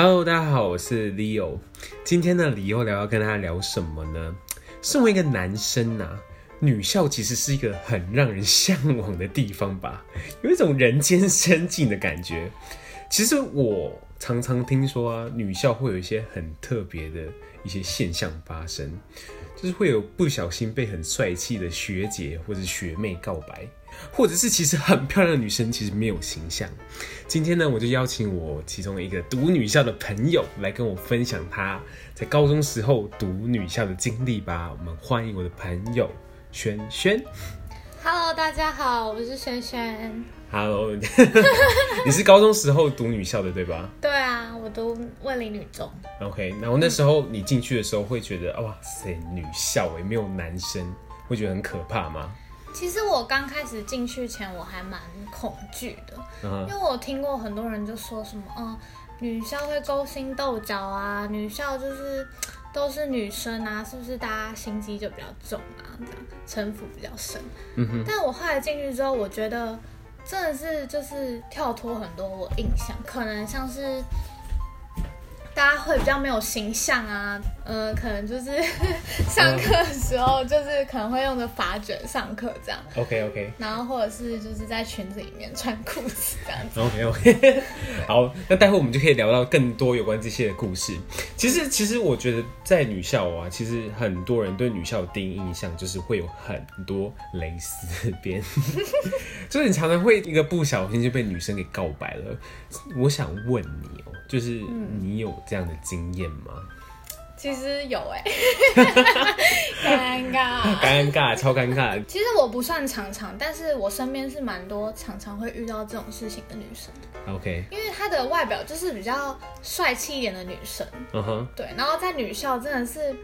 Hello，大家好，我是 Leo。今天呢，Leo 聊要跟大家聊什么呢？身为一个男生啊，女校其实是一个很让人向往的地方吧，有一种人间仙境的感觉。其实我常常听说啊，女校会有一些很特别的一些现象发生，就是会有不小心被很帅气的学姐或者学妹告白。或者是其实很漂亮的女生，其实没有形象。今天呢，我就邀请我其中一个读女校的朋友来跟我分享她在高中时候读女校的经历吧。我们欢迎我的朋友萱萱。Hello，大家好，我是萱萱。Hello，你是高中时候读女校的对吧？对啊，我读卫理女中。OK，然后那时候你进去的时候会觉得，哇塞，女校哎，没有男生，会觉得很可怕吗？其实我刚开始进去前，我还蛮恐惧的，uh huh. 因为我听过很多人就说什么，嗯，女校会勾心斗角啊，女校就是都是女生啊，是不是大家心机就比较重啊，这样城府比较深。嗯哼。但我后来进去之后，我觉得真的是就是跳脱很多我印象，可能像是。大家会比较没有形象啊，呃，可能就是上课的时候，就是可能会用着发卷上课这样。OK OK。然后或者是就是在裙子里面穿裤子这样子。OK OK。好，那待会我们就可以聊到更多有关这些的故事。其实，其实我觉得在女校啊，其实很多人对女校的第一印象就是会有很多蕾丝边，就是你常常会一个不小心就被女生给告白了。我想问你哦、喔。就是你有这样的经验吗？其实有哎、欸，尴尬，尴尬，超尴尬。其实我不算常常，但是我身边是蛮多常常会遇到这种事情的女生。OK，因为她的外表就是比较帅气一点的女生。嗯哼、uh，huh. 对。然后在女校真的是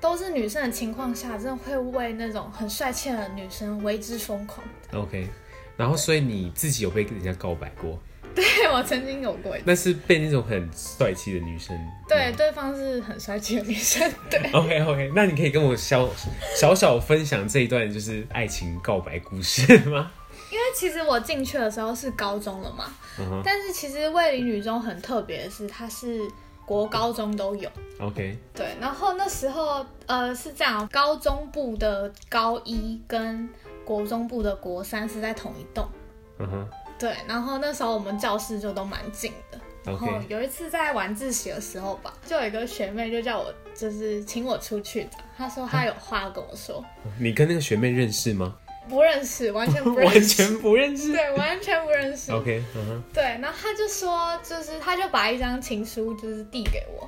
都是女生的情况下，真的会为那种很帅气的女生为之疯狂。OK，然后所以你自己有被人家告白过？对，我曾经有过，那是被那种很帅气的女生。对，对方是很帅气的女生。对，OK OK，那你可以跟我小小小分享这一段就是爱情告白故事吗？因为其实我进去的时候是高中了嘛，uh huh. 但是其实卫理女中很特别的是，它是国高中都有。OK，对，然后那时候呃是这样，高中部的高一跟国中部的国三是在同一栋。嗯哼、uh。Huh. 对，然后那时候我们教室就都蛮近的。然后有一次在晚自习的时候吧，就有一个学妹就叫我，就是请我出去的。她说她有话要跟我说。你跟那个学妹认识吗？不认识，完全 不认识，完全不认识。对，完全不认识。OK，嗯哼。对，然后她就说，就是她就把一张情书就是递给我，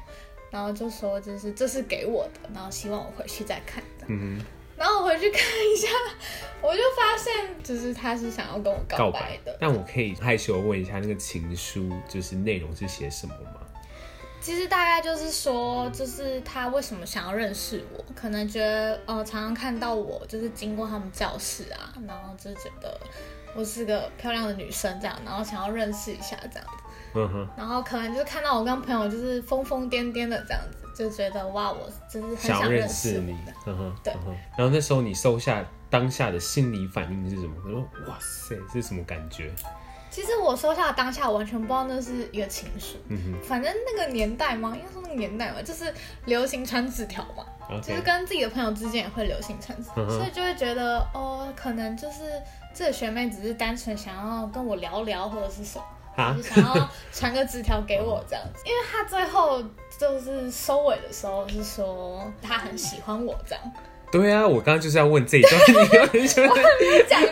然后就说就是这是给我的，然后希望我回去再看的。嗯哼。然后我回去看一下，我就发现，就是他是想要跟我告白的。白，但我可以害羞问一下，那个情书就是内容是写什么吗？其实大概就是说，就是他为什么想要认识我，可能觉得呃常常看到我就是经过他们教室啊，然后就觉得我是个漂亮的女生这样，然后想要认识一下这样子。嗯哼。然后可能就是看到我跟朋友就是疯疯癫癫的这样子。就觉得哇，我真是很想认识你，嗯哼，对。然后那时候你收下当下的心理反应是什么？他说哇塞，是什么感觉？其实我收下的当下，完全不知道那是一个情书。嗯哼，反正那个年代嘛，应该说那个年代嘛，就是流行传纸条嘛.就是跟自己的朋友之间也会流行传纸条，嗯、所以就会觉得哦，可能就是这个学妹只是单纯想要跟我聊聊，或者是什么。就是想要传个纸条给我这样子，因为她最后就是收尾的时候是说他很喜欢我这样。对啊，我刚刚就是要问这一段，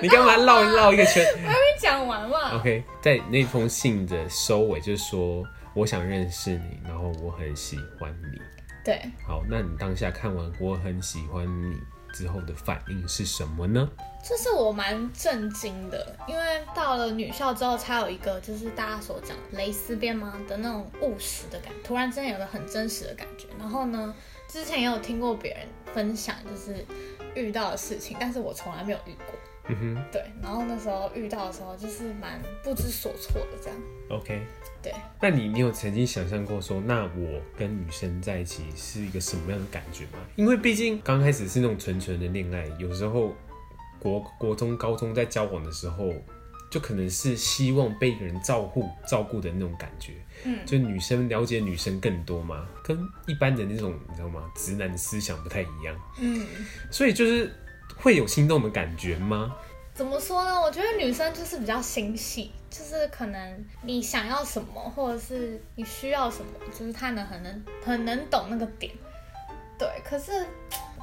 你干嘛绕绕一个圈？我还没讲完嘛。OK，在那封信的收尾就是说我想认识你，然后我很喜欢你。对，好，那你当下看完我很喜欢你之后的反应是什么呢？这是我蛮震惊的，因为到了女校之后，才有一个就是大家所讲蕾丝边吗的那种务实的感觉，突然之间有个很真实的感觉。然后呢，之前也有听过别人分享，就是遇到的事情，但是我从来没有遇过。嗯哼，对。然后那时候遇到的时候，就是蛮不知所措的这样。OK，对。那你你有曾经想象过说，那我跟女生在一起是一个什么样的感觉吗？因为毕竟刚开始是那种纯纯的恋爱，有时候。国国中、高中在交往的时候，就可能是希望被一个人照顾照顾的那种感觉。嗯，就女生了解女生更多嘛，跟一般的那种你知道吗？直男的思想不太一样。嗯，所以就是会有心动的感觉吗？怎么说呢？我觉得女生就是比较心细，就是可能你想要什么，或者是你需要什么，就是她能很能很能懂那个点。对，可是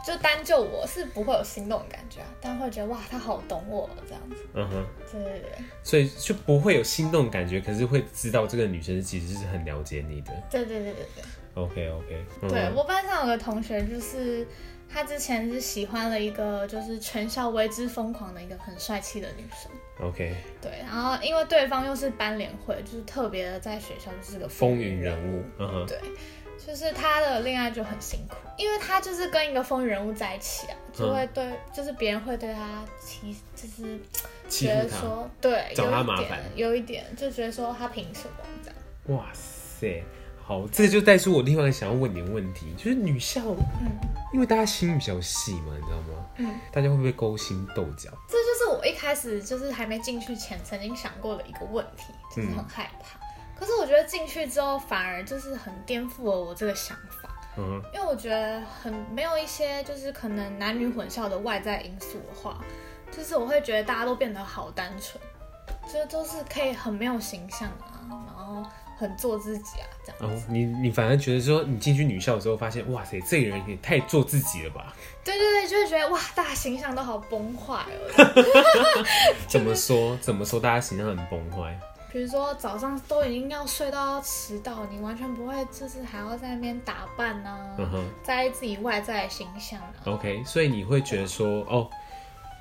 就单就我是不会有心动的感觉啊，但会觉得哇，她好懂我这样子。嗯哼，对对对。所以就不会有心动的感觉，可是会知道这个女生其实是很了解你的。对对对对对。OK OK。对，我班上有个同学就是。他之前是喜欢了一个就是全校为之疯狂的一个很帅气的女生。OK。对，然后因为对方又是班联会，就是特别的在学校就是个风云人物。嗯哼。对，就是他的恋爱就很辛苦，因为他就是跟一个风云人物在一起啊，就会对，嗯、就是别人会对他其就是觉得说对，找他麻烦，有一点就觉得说他凭什么这样。哇塞。好，这就带出我另外想要问你的问题，就是女校，嗯，因为大家心比较细嘛，你知道吗？嗯，大家会不会勾心斗角？这就是我一开始就是还没进去前曾经想过的一个问题，就是很害怕。嗯、可是我觉得进去之后反而就是很颠覆了我这个想法，嗯，因为我觉得很没有一些就是可能男女混校的外在因素的话，就是我会觉得大家都变得好单纯，就都是可以很没有形象啊，然后。很做自己啊，这样。哦，你你反而觉得说，你进去女校的时候，发现哇塞，这个人也太做自己了吧？对对对，就会觉得哇，大家形象都好崩坏哦。怎么说？怎么说？大家形象很崩坏？比如说早上都已经要睡到要迟到，你完全不会就是还要在那边打扮呢、啊，嗯、在意自己外在的形象、啊。OK，所以你会觉得说，哦，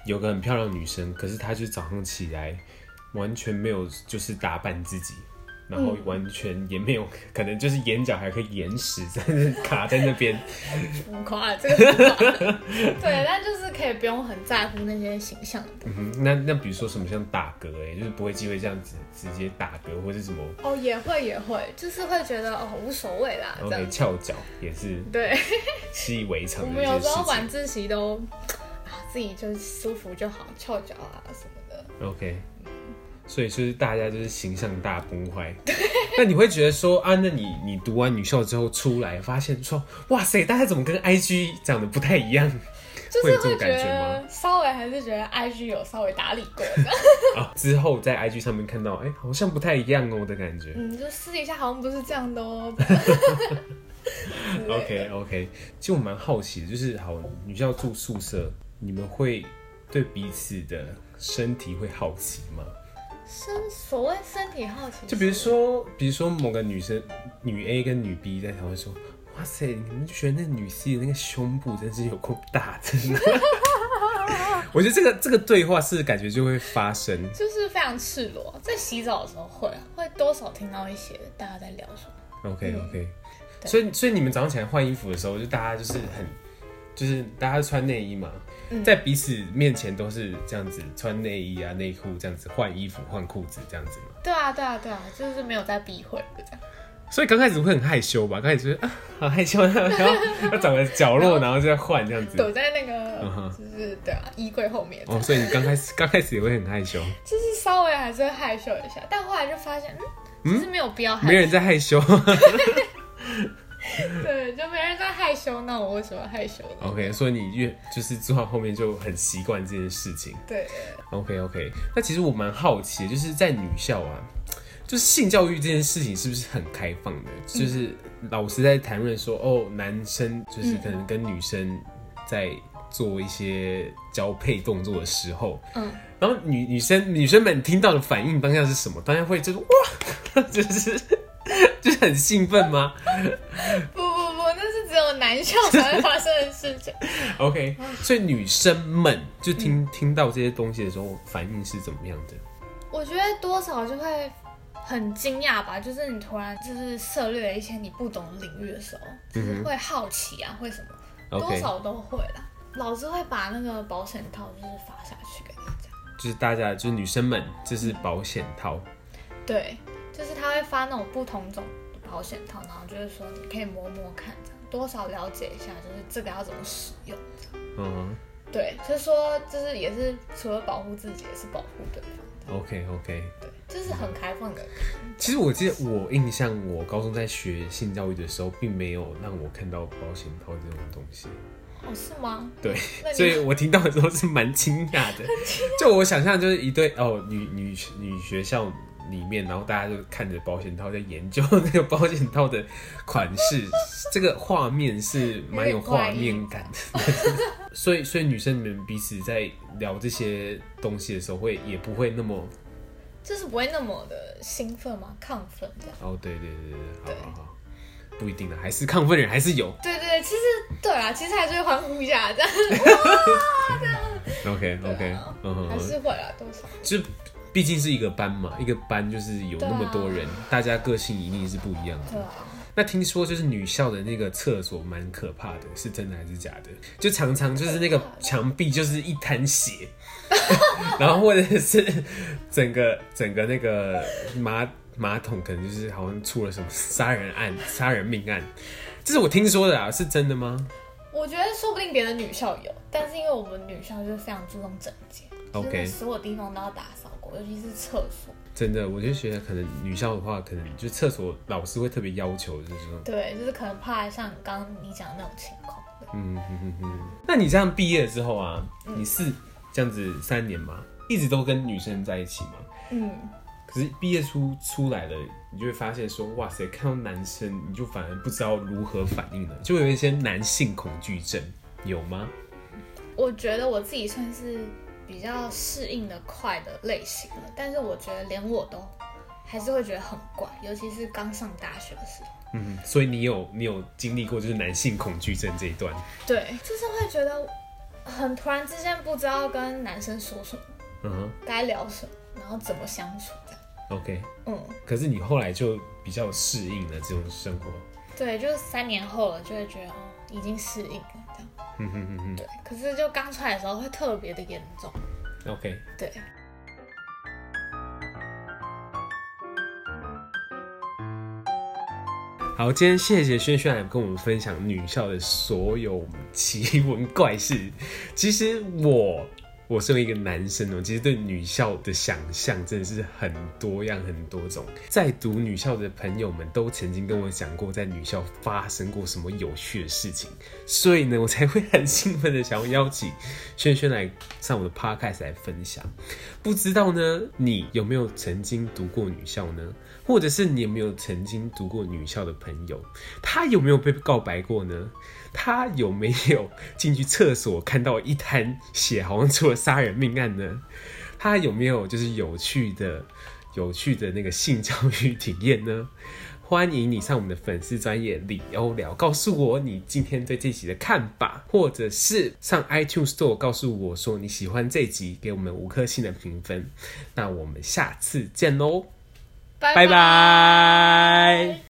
有个很漂亮的女生，可是她就早上起来完全没有就是打扮自己。然后完全也没有，可能就是眼角还可以延时 在那卡在那边，浮夸这个 对，但就是可以不用很在乎那些形象。嗯哼，那那比如说什么像打嗝哎，就是不会机会这样子直接打嗝或者什么？哦，也会也会，就是会觉得哦无所谓啦。OK，翘脚也是对，习以为常。我们有时候晚自习都啊自己就舒服就好，翘脚啊什么的。OK。所以就是大家就是形象大崩坏，那你会觉得说啊，那你你读完女校之后出来，发现说哇塞，大家怎么跟 IG 长得不太一样？就是会这种感觉吗？稍微还是觉得 IG 有稍微打理过的。啊，之后在 IG 上面看到，哎、欸，好像不太一样哦的感觉。嗯，就私底下好像不是这样的哦。OK OK，其实我蛮好奇的，就是好女校住宿舍，你们会对彼此的身体会好奇吗？身所谓身体好奇，就比如说，比如说某个女生女 A 跟女 B 在讨论说，哇塞，你们就觉得那女 C 的那个胸部真是有够大，真的。我觉得这个这个对话是感觉就会发生，就是非常赤裸，在洗澡的时候会啊，会多少听到一些大家在聊什么。OK OK，所以所以你们早上起来换衣服的时候，就大家就是很，就是大家穿内衣嘛。在彼此面前都是这样子穿内衣啊、内裤这样子换衣服、换裤子这样子嘛？对啊，对啊，对啊，就是没有在避讳的这样。所以刚开始会很害羞吧？刚开始就是 啊，好害羞，然后要找个角落，然后就在换这样子，躲在那个就是对啊衣柜后面。哦，所以你刚开始刚开始也会很害羞，就是稍微还是会害羞一下，但后来就发现，嗯，其实没有必要害羞，没人在害羞。对，就没人在害羞，那我为什么害羞呢？OK，所以你越就是做到后面就很习惯这件事情。对，OK OK。那其实我蛮好奇的，就是在女校啊，就是性教育这件事情是不是很开放的？嗯、就是老师在谈论说，哦，男生就是可能跟女生在做一些交配动作的时候，嗯，然后女女生女生们听到的反应当下是什么？当然会 就是哇，就是。就是很兴奋吗？不不不，那是只有男校才会发生的事情。OK，所以女生们就听、嗯、听到这些东西的时候，反应是怎么样的？我觉得多少就会很惊讶吧，就是你突然就是涉猎了一些你不懂的领域的时候，就是会好奇啊，会什么多少都会啦。老师会把那个保险套就是发下去给大家，就是大家就是女生们，这是保险套、嗯。对。就是他会发那种不同种保险套，然后就是说你可以摸摸看，这样多少了解一下，就是这个要怎么使用。嗯哼，对，就是说，就是也是除了保护自己，也是保护对方。OK OK，对，就是很开放的。其实我记得我印象，我高中在学性教育的时候，并没有让我看到保险套这种东西。哦，是吗？对，所以我听到的时候是蛮惊讶的。就我想象，就是一对哦，女女女学校里面，然后大家就看着保险套在研究 那个保险套的款式，这个画面是蛮有画面感的。所以，所以女生你们彼此在聊这些东西的时候，会也不会那么，就是不会那么的兴奋吗？亢奋这样？哦，对对对对，好好好。不一定的，还是亢奋人还是有。对对，其实对啊，其实还是会欢呼一下这样。哇，这样。OK OK，嗯哼，还是会啊，多少。就毕竟是一个班嘛，一个班就是有那么多人，大家个性一定是不一样的。那听说就是女校的那个厕所蛮可怕的，是真的还是假的？就常常就是那个墙壁就是一滩血，然后或者是整个整个那个马。马桶可能就是好像出了什么杀人案、杀人命案，这是我听说的啊，是真的吗？我觉得说不定别的女校有，但是因为我们女校就是非常注重整洁，OK，所有地方都要打扫过，尤其是厕所。真的，我就觉得可能女校的话，可能就厕所老师会特别要求，就是说，对，就是可能怕像刚刚你讲的那种情况。嗯哼哼哼。那你这样毕业之后啊，你是这样子三年吗？一直都跟女生在一起吗？嗯。可是毕业出出来了，你就会发现说，哇塞，看到男生你就反而不知道如何反应了，就有一些男性恐惧症，有吗？我觉得我自己算是比较适应的快的类型了，但是我觉得连我都还是会觉得很怪，尤其是刚上大学的时候。嗯，所以你有你有经历过就是男性恐惧症这一段？对，就是会觉得很突然之间不知道跟男生说什么，嗯哼，该聊什么，然后怎么相处这样。OK，嗯，可是你后来就比较适应了这种生活，对，就是三年后了，就会觉得哦，已经适应了这样，嗯哼哼哼，对，可是就刚出来的时候会特别的严重，OK，对。好，今天谢谢轩轩来跟我们分享女校的所有奇闻怪事，其实我。我身为一个男生哦，其实对女校的想象真的是很多样很多种。在读女校的朋友们都曾经跟我讲过，在女校发生过什么有趣的事情，所以呢，我才会很兴奋的想要邀请轩轩来上我的 podcast 来分享。不知道呢，你有没有曾经读过女校呢？或者是你有没有曾经读过女校的朋友？他有没有被告白过呢？他有没有进去厕所看到一滩血，好像出了杀人命案呢？他有没有就是有趣的、有趣的那个性教育体验呢？欢迎你上我们的粉丝专业李欧聊，告诉我你今天对这集的看法，或者是上 iTunes Store 告诉我说你喜欢这集，给我们五颗星的评分。那我们下次见喽，拜拜。